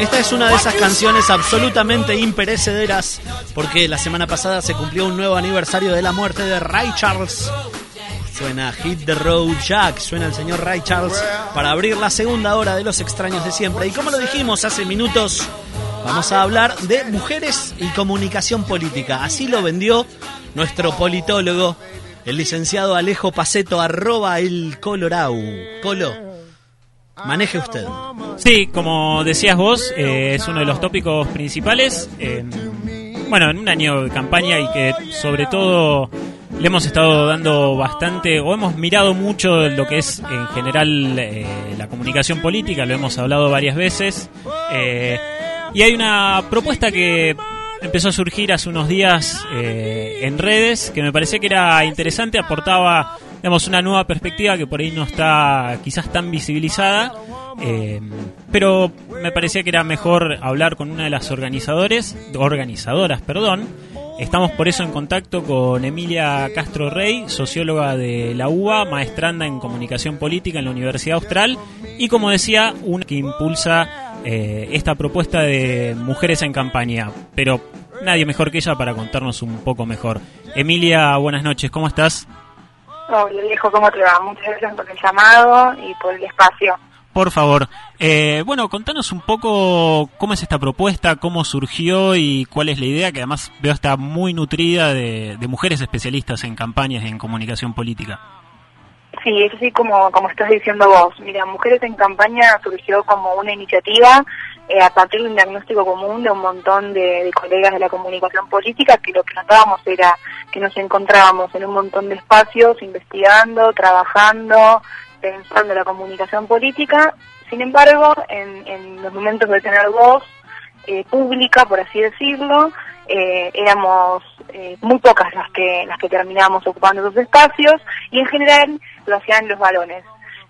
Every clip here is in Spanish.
Esta es una de esas canciones absolutamente imperecederas porque la semana pasada se cumplió un nuevo aniversario de la muerte de Ray Charles. Suena Hit the Road Jack, suena el señor Ray Charles para abrir la segunda hora de Los extraños de siempre. Y como lo dijimos hace minutos, vamos a hablar de mujeres y comunicación política. Así lo vendió nuestro politólogo, el licenciado Alejo Paceto, arroba el Colorau. Colo, Maneje usted. Sí, como decías vos, eh, es uno de los tópicos principales. bueno, en un año de campaña y que sobre todo le hemos estado dando bastante, o hemos mirado mucho lo que es en general eh, la comunicación política, lo hemos hablado varias veces. Eh, y hay una propuesta que empezó a surgir hace unos días en redes que me parecía que era interesante, aportaba tenemos una nueva perspectiva que por ahí no está quizás tan visibilizada, eh, pero me parecía que era mejor hablar con una de las organizadores, organizadoras, perdón. Estamos por eso en contacto con Emilia Castro Rey, socióloga de la UBA, maestranda en comunicación política en la Universidad Austral y como decía, una que impulsa eh, esta propuesta de mujeres en campaña. Pero nadie mejor que ella para contarnos un poco mejor. Emilia, buenas noches, ¿cómo estás? Hola viejo, ¿cómo te va? Muchas gracias por el llamado y por el espacio. Por favor, eh, bueno, contanos un poco cómo es esta propuesta, cómo surgió y cuál es la idea, que además veo está muy nutrida de, mujeres especialistas en campañas y en comunicación política. Sí, es así como, como estás diciendo vos. Mira, Mujeres en Campaña surgió como una iniciativa eh, a partir de un diagnóstico común de un montón de, colegas de la comunicación política que lo que notábamos era que nos encontrábamos en un montón de espacios investigando, trabajando, pensando la comunicación política. Sin embargo, en, los momentos de tener voz eh, pública, por así decirlo, eh, éramos muy pocas las que las que terminábamos ocupando esos espacios y en general lo hacían los varones.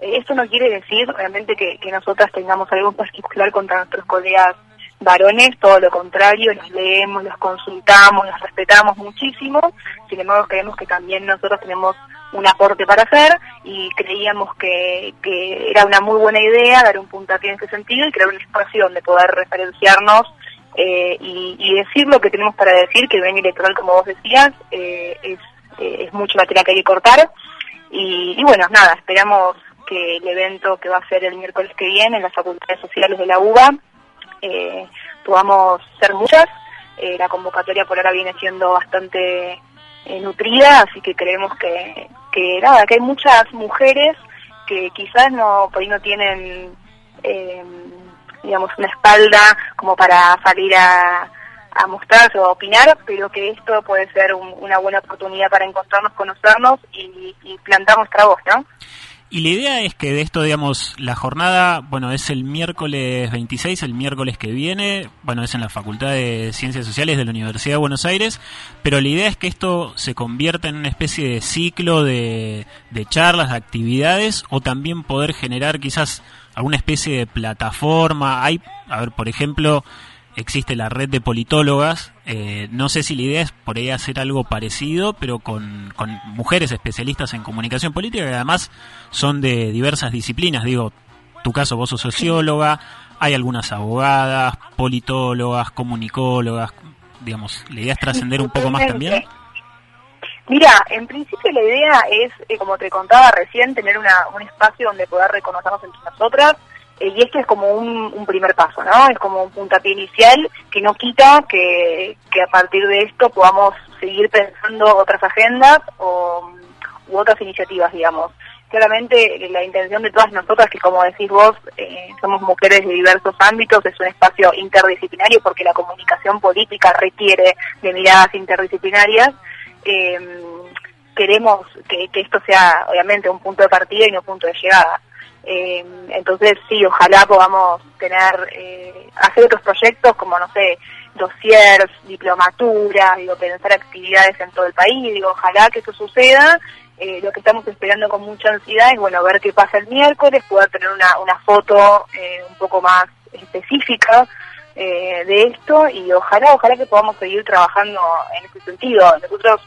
Eh, esto no quiere decir realmente que, nosotras tengamos algo particular contra nuestros colegas varones, todo lo contrario, los leemos, los consultamos, los respetamos muchísimo, sin embargo creemos que también nosotros tenemos un aporte para hacer y creíamos que, era una muy buena idea dar un puntapié en ese sentido y crear un espacio donde poder referenciarnos eh, y, decir lo que tenemos para decir, que el bien electoral, como vos decías, eh, es, es mucho material que hay que cortar. Y, y bueno, nada, esperamos que el evento que va a ser el miércoles que viene en las facultades sociales de la UBA eh, podamos ser muchas. Eh, la convocatoria por ahora viene siendo bastante eh, nutrida, así que creemos que, que nada, que hay muchas mujeres que quizás no por ahí no tienen digamos una espalda como para salir a, a mostrarse o a opinar, pero que esto puede ser una buena oportunidad para encontrarnos, conocernos y, y plantar nuestra voz, ¿no? Y la idea es que de esto, digamos, la jornada, bueno, es el miércoles 26, el miércoles que viene, bueno, es en la Facultad de Ciencias Sociales de la Universidad de Buenos Aires, pero la idea es que esto se convierta en una especie de ciclo de, de charlas, de actividades, o también poder generar quizás alguna especie de plataforma. Hay, a ver, por ejemplo, existe la red de politólogas. Eh, no sé si la idea es por ahí hacer algo parecido, pero con, mujeres especialistas en comunicación política que además son de diversas disciplinas. Digo, tu caso, vos sos socióloga, hay algunas abogadas, politólogas, comunicólogas. Digamos, ¿la idea es trascender un poco más también? Mira, en principio la idea es, eh, como te contaba recién, tener una, un espacio donde poder reconocernos entre nosotras y este es como un, primer paso, ¿no? Es como un puntapié inicial que no quita que, a partir de esto podamos seguir pensando otras agendas o, u otras iniciativas, digamos. Claramente la intención de todas nosotras, que como decís vos, eh, somos mujeres de diversos ámbitos, es un espacio interdisciplinario porque la comunicación política requiere de miradas interdisciplinarias. Eh, queremos que, que esto sea obviamente un punto de partida y no un punto de llegada. Eh, entonces, sí, ojalá podamos tener, eh, hacer otros proyectos como, no sé, dossiers, diplomaturas, digo, pensar actividades en todo el país, digo, ojalá que eso suceda. Eh, lo que estamos esperando con mucha ansiedad es, bueno, ver qué pasa el miércoles, poder tener una, una foto un poco más específica de esto y ojalá, ojalá que podamos seguir trabajando en ese sentido. Nosotros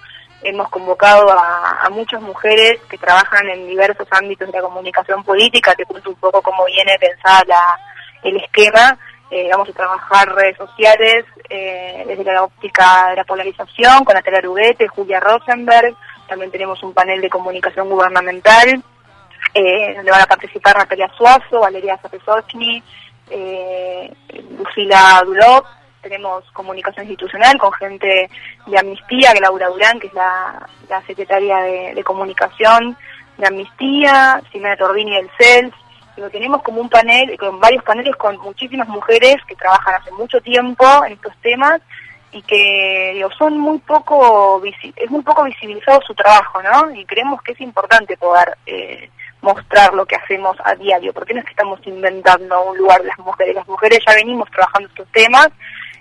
hemos convocado a, muchas mujeres que trabajan en diversos ámbitos de la comunicación política, te cuento un poco cómo viene pensada la, el esquema, Eh, vamos a trabajar redes sociales eh, desde la óptica de la polarización con Natalia Ruguete, Julia Rosenberg. También tenemos un panel de comunicación gubernamental eh, donde van a participar Natalia Suazo, Valeria Zapesochny, eh, Lucila Dulop. Tenemos comunicación institucional con gente de Amnistía, Laura Durán, que es la, secretaria de, comunicación de Amnistía, Simena Tordini del CELS. Lo tenemos como un panel, con varios paneles con muchísimas mujeres que trabajan hace mucho tiempo en estos temas y que digo, son muy poco es muy poco visibilizado su trabajo, ¿no? Y creemos que es importante poder eh, mostrar lo que hacemos a diario, porque no es que estamos inventando un lugar de las mujeres, las mujeres ya venimos trabajando estos temas,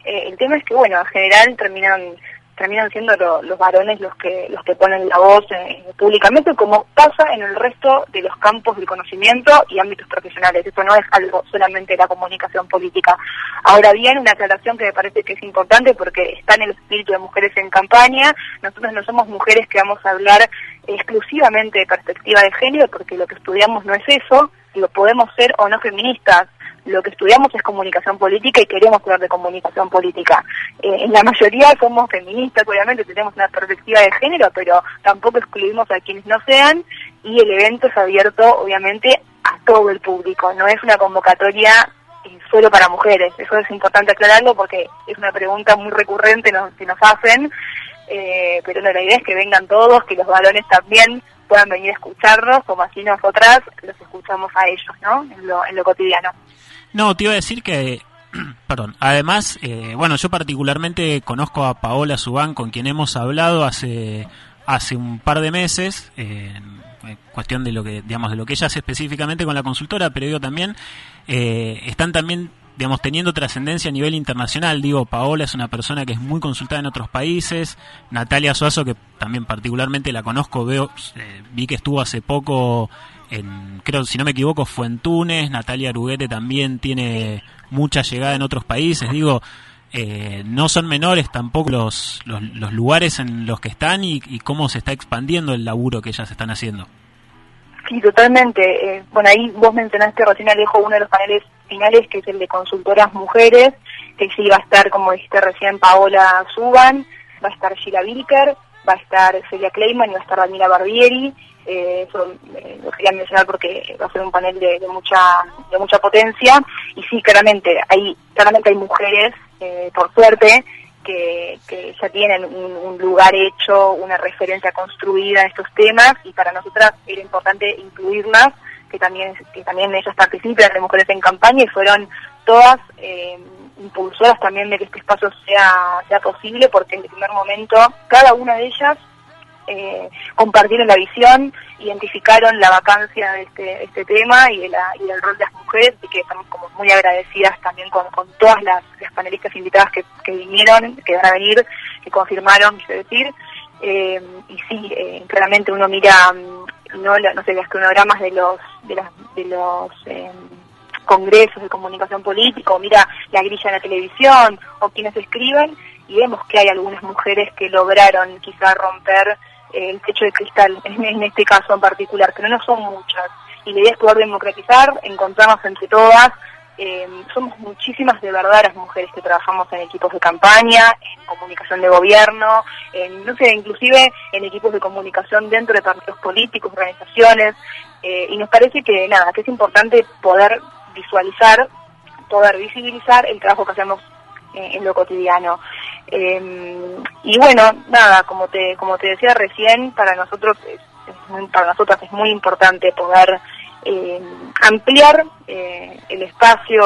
eh, el tema es que, bueno, en general terminan terminan siendo los varones los que los que ponen la voz eh, públicamente, como pasa en el resto de los campos del conocimiento y ámbitos profesionales. Eso no es algo solamente de la comunicación política. Ahora bien, una aclaración que me parece que es importante porque está en el espíritu de mujeres en campaña. Nosotros no somos mujeres que vamos a hablar exclusivamente de perspectiva de género, porque lo que estudiamos no es eso. Digo, podemos ser o no feministas, lo que estudiamos es comunicación política y queremos hablar de comunicación política. Eh, en la mayoría somos feministas, obviamente tenemos una perspectiva de género, pero tampoco excluimos a quienes no sean y el evento es abierto, obviamente, a todo el público. No es una convocatoria eh, solo para mujeres. Eso es importante aclararlo porque es una pregunta muy recurrente que nos hacen. Eh, pero la idea es que vengan todos, que los varones también puedan venir a escucharnos, como así nosotras los escuchamos a ellos, ¿no? En lo, en lo cotidiano. No, te iba a decir que, perdón, además, eh, bueno, yo particularmente conozco a Paola Subán, con quien hemos hablado hace, hace un par de meses, en cuestión de lo que, digamos, de lo que ella hace específicamente con la consultora, pero digo también, eh, están también digamos, teniendo trascendencia a nivel internacional. Digo, Paola es una persona que es muy consultada en otros países. Natalia Suazo, que también particularmente la conozco, veo, eh, vi que estuvo hace poco en, creo, si no me equivoco, fue en Túnez. Natalia Aruguete también tiene mucha llegada en otros países. Digo, eh, no son menores tampoco los, los, lugares en los que están y, cómo se está expandiendo el laburo que ellas están haciendo. Sí, totalmente. Eh, bueno, ahí vos mencionaste recién Alejo uno de los paneles finales, que es el de consultoras mujeres, que sí va a estar, como dijiste recién, Paola Suban, va a estar Sheila Wilker, va a estar Celia Kleiman y va a estar Daniela Barbieri. Eh, eso eh, lo quería mencionar porque va a ser un panel de, mucha de mucha potencia. Y sí claramente hay claramente hay mujeres eh, por suerte que, ya tienen un, lugar hecho una referencia construida en estos temas. Y para nosotras era importante incluirlas que también que también ellas participan de Mujeres en Campaña y fueron todas eh, impulsoras también de que este espacio sea, sea posible porque en el primer momento cada una de ellas eh, compartieron la visión, identificaron la vacancia de este, este tema y, la, y el rol de las mujeres y que estamos como muy agradecidas también con, todas las, panelistas invitadas que, vinieron, que van a venir, que confirmaron, quise decir. Eh, y sí, eh, claramente uno mira mm, no, no sé, los cronogramas de los, de, de los eh, congresos de comunicación política, o mira la grilla en la televisión, o quienes escriben, y vemos que hay algunas mujeres que lograron quizá romper el techo de cristal, en, este caso en particular, que no son muchas. Y la idea es poder democratizar, encontrarnos entre todas, eh, somos muchísimas de verdad las mujeres que trabajamos en equipos de campaña, en comunicación de gobierno, en, no sé, inclusive en equipos de comunicación dentro de partidos políticos, organizaciones, eh, y nos parece que nada, que es importante poder visualizar, poder visibilizar el trabajo que hacemos eh, en lo cotidiano. Y bueno, nada, como te, como te decía recién, para nosotros para nosotras es muy importante poder eh, ampliar eh, el espacio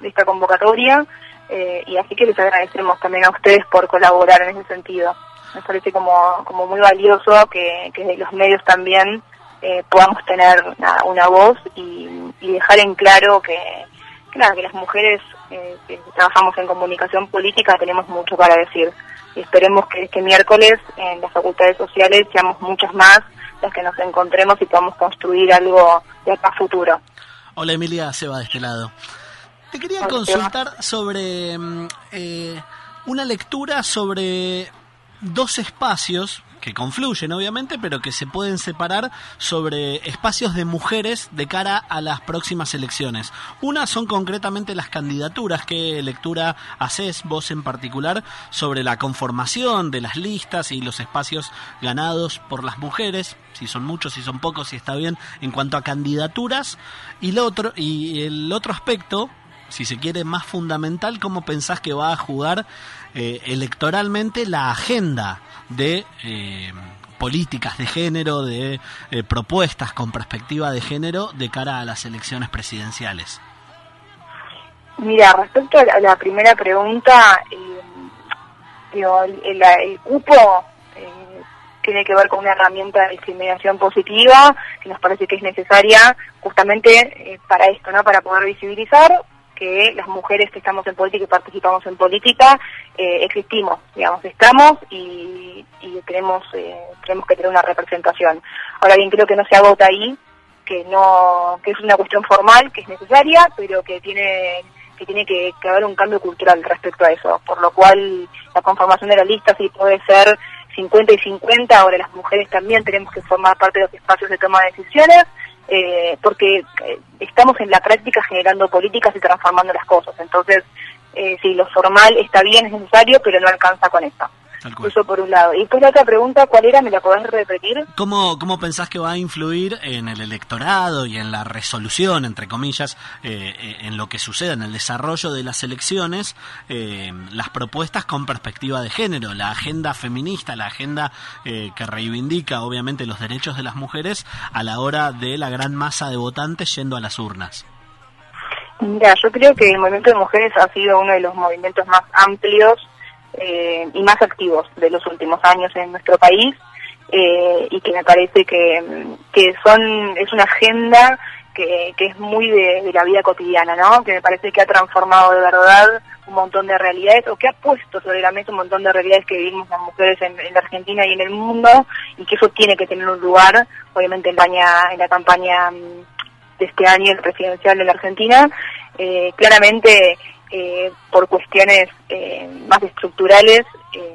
de esta convocatoria eh, y así que les agradecemos también a ustedes por colaborar en ese sentido. Me parece como, como muy valioso que, que los medios también eh, podamos tener una, voz y, dejar en claro que, claro, que las mujeres que trabajamos en comunicación política tenemos mucho para decir. Y esperemos que este miércoles en las facultades sociales seamos muchas más las que nos encontremos y podamos construir algo de acá futuro. Hola Emilia, Seba de este lado. Te quería consultar sobre mm, eh, una lectura sobre dos espacios que confluyen obviamente, pero que se pueden separar sobre espacios de mujeres de cara a las próximas elecciones. Una son concretamente las candidaturas, que lectura haces vos en particular sobre la conformación de las listas y los espacios ganados por las mujeres, si son muchos, si son pocos, si está bien, en cuanto a candidaturas. Y, otro, y el otro aspecto, si se quiere, más fundamental, cómo pensás que va a jugar eh, electoralmente la agenda de eh, políticas de género, de eh, propuestas con perspectiva de género de cara a las elecciones presidenciales. Mira, respecto a la, primera pregunta, el, el, cupo tiene que ver con una herramienta de discriminación positiva que nos parece que es necesaria justamente para esto, ¿no? Para poder visibilizar que las mujeres que estamos en política y participamos en política eh, existimos, digamos, estamos y, y tenemos, eh, tenemos que tener una representación. Ahora bien, creo que no se agota ahí, que no que es una cuestión formal, que es necesaria, pero que tiene que tiene que, haber un cambio cultural respecto a eso, por lo cual la conformación de la lista sí puede ser 50 y 50, ahora las mujeres también tenemos que formar parte de los espacios de toma de decisiones, eh, porque eh, estamos en la práctica generando políticas y transformando las cosas. Entonces, eh, sí, lo formal está bien, es necesario, pero no alcanza con esto. Eso por un lado. Y pues la otra pregunta, ¿cuál era? ¿Me la podés repetir? ¿Cómo, ¿Cómo pensás que va a influir en el electorado y en la resolución, entre comillas, eh, eh, en lo que suceda, en el desarrollo de las elecciones, eh, las propuestas con perspectiva de género, la agenda feminista, la agenda que reivindica, obviamente, los derechos de las mujeres a la hora de la gran masa de votantes yendo a las urnas? Mira, yo creo que el movimiento de mujeres ha sido uno de los movimientos más amplios eh, y más activos de los últimos años en nuestro país eh, y que me parece que, que son es una agenda que, que es muy de, la vida cotidiana, ¿no? Que me parece que ha transformado de verdad un montón de realidades o que ha puesto sobre la mesa un montón de realidades que vivimos las mujeres en, la Argentina y en el mundo y que eso tiene que tener un lugar, obviamente en en la campaña mm, de este año, el presidencial de la Argentina. Eh, claramente eh, por cuestiones eh, más estructurales, eh,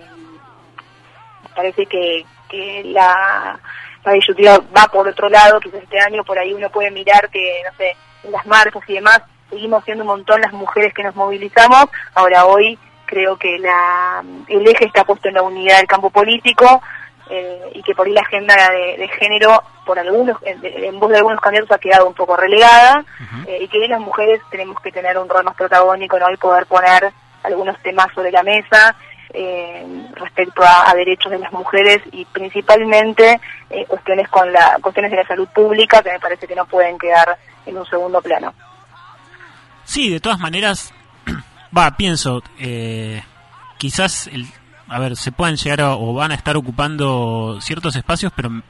parece que, que la, la disyuntiva va por otro lado, quizás este año por ahí uno puede mirar que, no sé, en las marcas y demás, seguimos siendo un montón las mujeres que nos movilizamos, ahora hoy creo que la, el eje está puesto en la unidad del campo político, eh, y que por ahí la agenda de, género, por algunos, en, voz de algunos candidatos ha quedado un poco relegada, eh, y que las mujeres tenemos que tener un rol más protagónico, ¿no? y poder poner algunos temas sobre la mesa eh, respecto a, derechos de las mujeres y principalmente cuestiones con la cuestiones de la salud pública que me parece que no pueden quedar en un segundo plano. Sí, de todas maneras, va, pienso, quizás el a ver, se pueden llegar o van a estar ocupando ciertos espacios, pero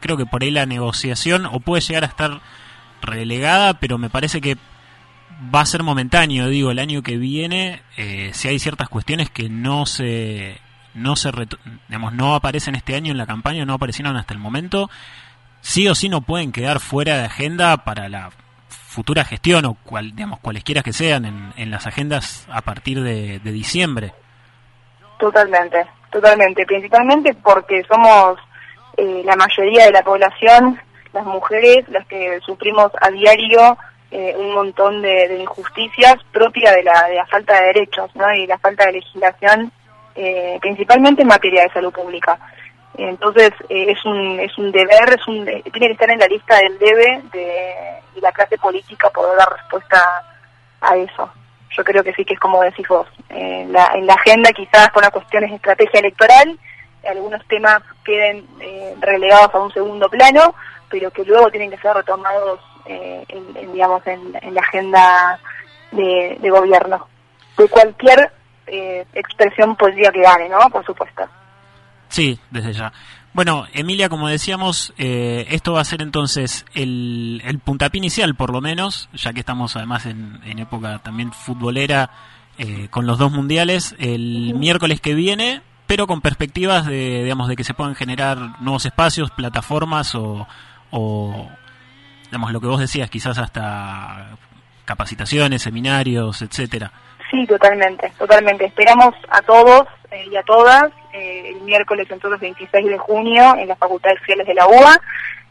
creo que por ahí la negociación o puede llegar a estar relegada, pero me parece que va a ser momentáneo, digo, el año que viene, eh, si hay ciertas cuestiones que no se, no se, digamos, no aparecen este año en la campaña, no aparecieron hasta el momento, sí o sí no pueden quedar fuera de agenda para la futura gestión o cual, digamos, cualesquiera que sean en, en las agendas a partir de diciembre. Totalmente, totalmente. Principalmente porque somos eh, la mayoría de la población, las mujeres, las que sufrimos a diario eh, un montón de, injusticias propias de la, de la falta de derechos ¿no? y la falta de legislación, eh, principalmente en materia de salud pública. Entonces es un es un deber, es un tiene que estar en la lista del debe de, de la clase política poder dar respuesta a eso yo creo que sí que es como decís vos. en, la, en la agenda quizás por las cuestiones de estrategia electoral, algunos temas queden eh, relegados a un segundo plano, pero que luego tienen que ser retomados eh, en, digamos, en, la agenda de, gobierno. De cualquier eh, expresión política que gane, ¿no? Por supuesto. Sí, desde ya. Bueno, Emilia, como decíamos, eh, esto va a ser entonces el, el puntapié inicial, por lo menos, ya que estamos además en, época también futbolera eh, con los dos mundiales, el miércoles que viene, pero con perspectivas de, digamos, de que se puedan generar nuevos espacios, plataformas o, o digamos, lo que vos decías, quizás hasta capacitaciones, seminarios, etcétera. Sí, totalmente, totalmente. Esperamos a todos eh, y a todas eh, el miércoles entonces 26 de junio en las facultades sociales de la UBA.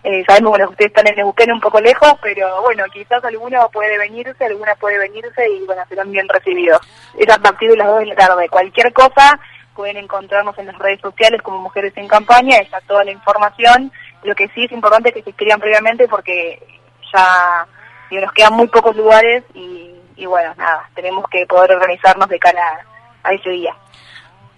Eh, sabemos bueno, que ustedes están en Neuquén un poco lejos, pero bueno, quizás alguno puede venirse, alguna puede venirse y bueno, serán bien recibidos. Es a partir de las 2 de la tarde. Cualquier cosa pueden encontrarnos en las redes sociales como Mujeres en Campaña, está toda la información. Lo que sí es importante es que se inscriban previamente porque ya nos quedan muy pocos lugares y, y bueno, nada, tenemos que poder organizarnos de cara a ese día.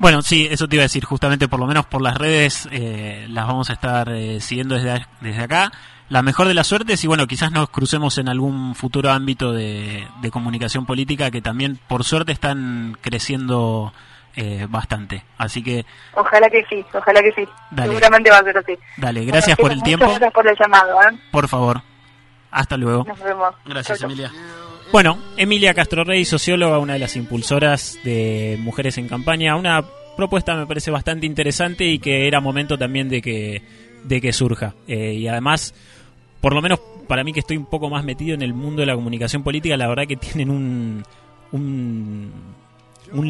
Bueno, sí, eso te iba a decir, justamente por lo menos por las redes eh, las vamos a estar eh, siguiendo desde, desde acá. La mejor de las suertes y bueno, quizás nos crucemos en algún futuro ámbito de, comunicación política que también por suerte están creciendo eh, bastante. Así que... Ojalá que sí, ojalá que sí. Seguramente va a ser así. Dale, gracias por el tiempo. Gracias por el llamado. Por favor. Hasta luego. Nos vemos. Gracias, Emilia. Bueno, Emilia Castro Rey, socióloga, una de las impulsoras de Mujeres en Campaña, una propuesta me parece bastante interesante y que era momento también de que, de que surja. Eh, y además, por lo menos para mí que estoy un poco más metido en el mundo de la comunicación política, la verdad que tienen un, un,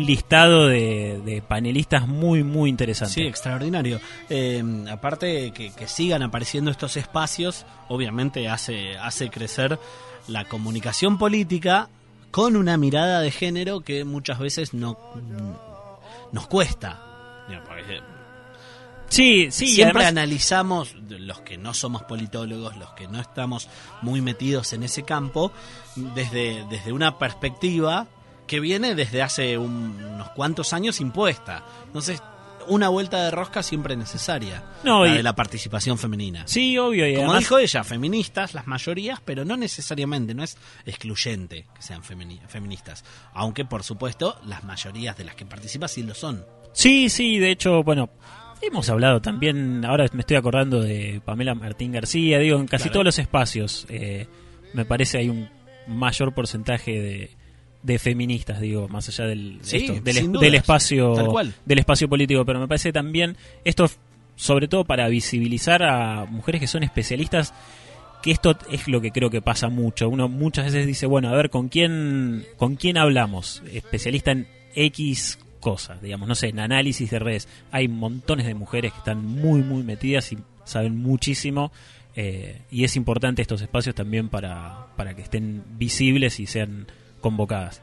listado de, panelistas muy, muy interesante. Sí, extraordinario. Eh, aparte que, que sigan apareciendo estos espacios, obviamente hace, hace crecer la comunicación política con una mirada de género que muchas veces no nos cuesta. Sí, sí, siempre analizamos los que no somos politólogos, los que no estamos muy metidos en ese campo, desde, desde una perspectiva que viene desde hace unos cuantos años impuesta. Entonces, una vuelta de rosca siempre necesaria. No, la de la participación femenina. Sí, obvio. Y Como dijo ella, feministas, las mayorías, pero no necesariamente, no es excluyente que sean feministas. Aunque, por supuesto, las mayorías de las que participan sí lo son. Sí, sí, de hecho, bueno, hemos hablado también, ahora me estoy acordando de Pamela Martín García, digo, en casi todos los espacios, eh, me parece hay un mayor porcentaje de de feministas, digo, más allá del, del, espacio del espacio político, pero me parece también esto sobre todo para visibilizar a mujeres que son especialistas que esto es lo que creo que pasa mucho. Uno muchas veces dice, bueno, a ver, ¿con quién con quién hablamos? Especialista en X cosas, digamos, no sé, en análisis de redes. Hay montones de mujeres que están muy muy metidas y saben muchísimo eh, y es importante estos espacios también para para que estén visibles y sean convocadas.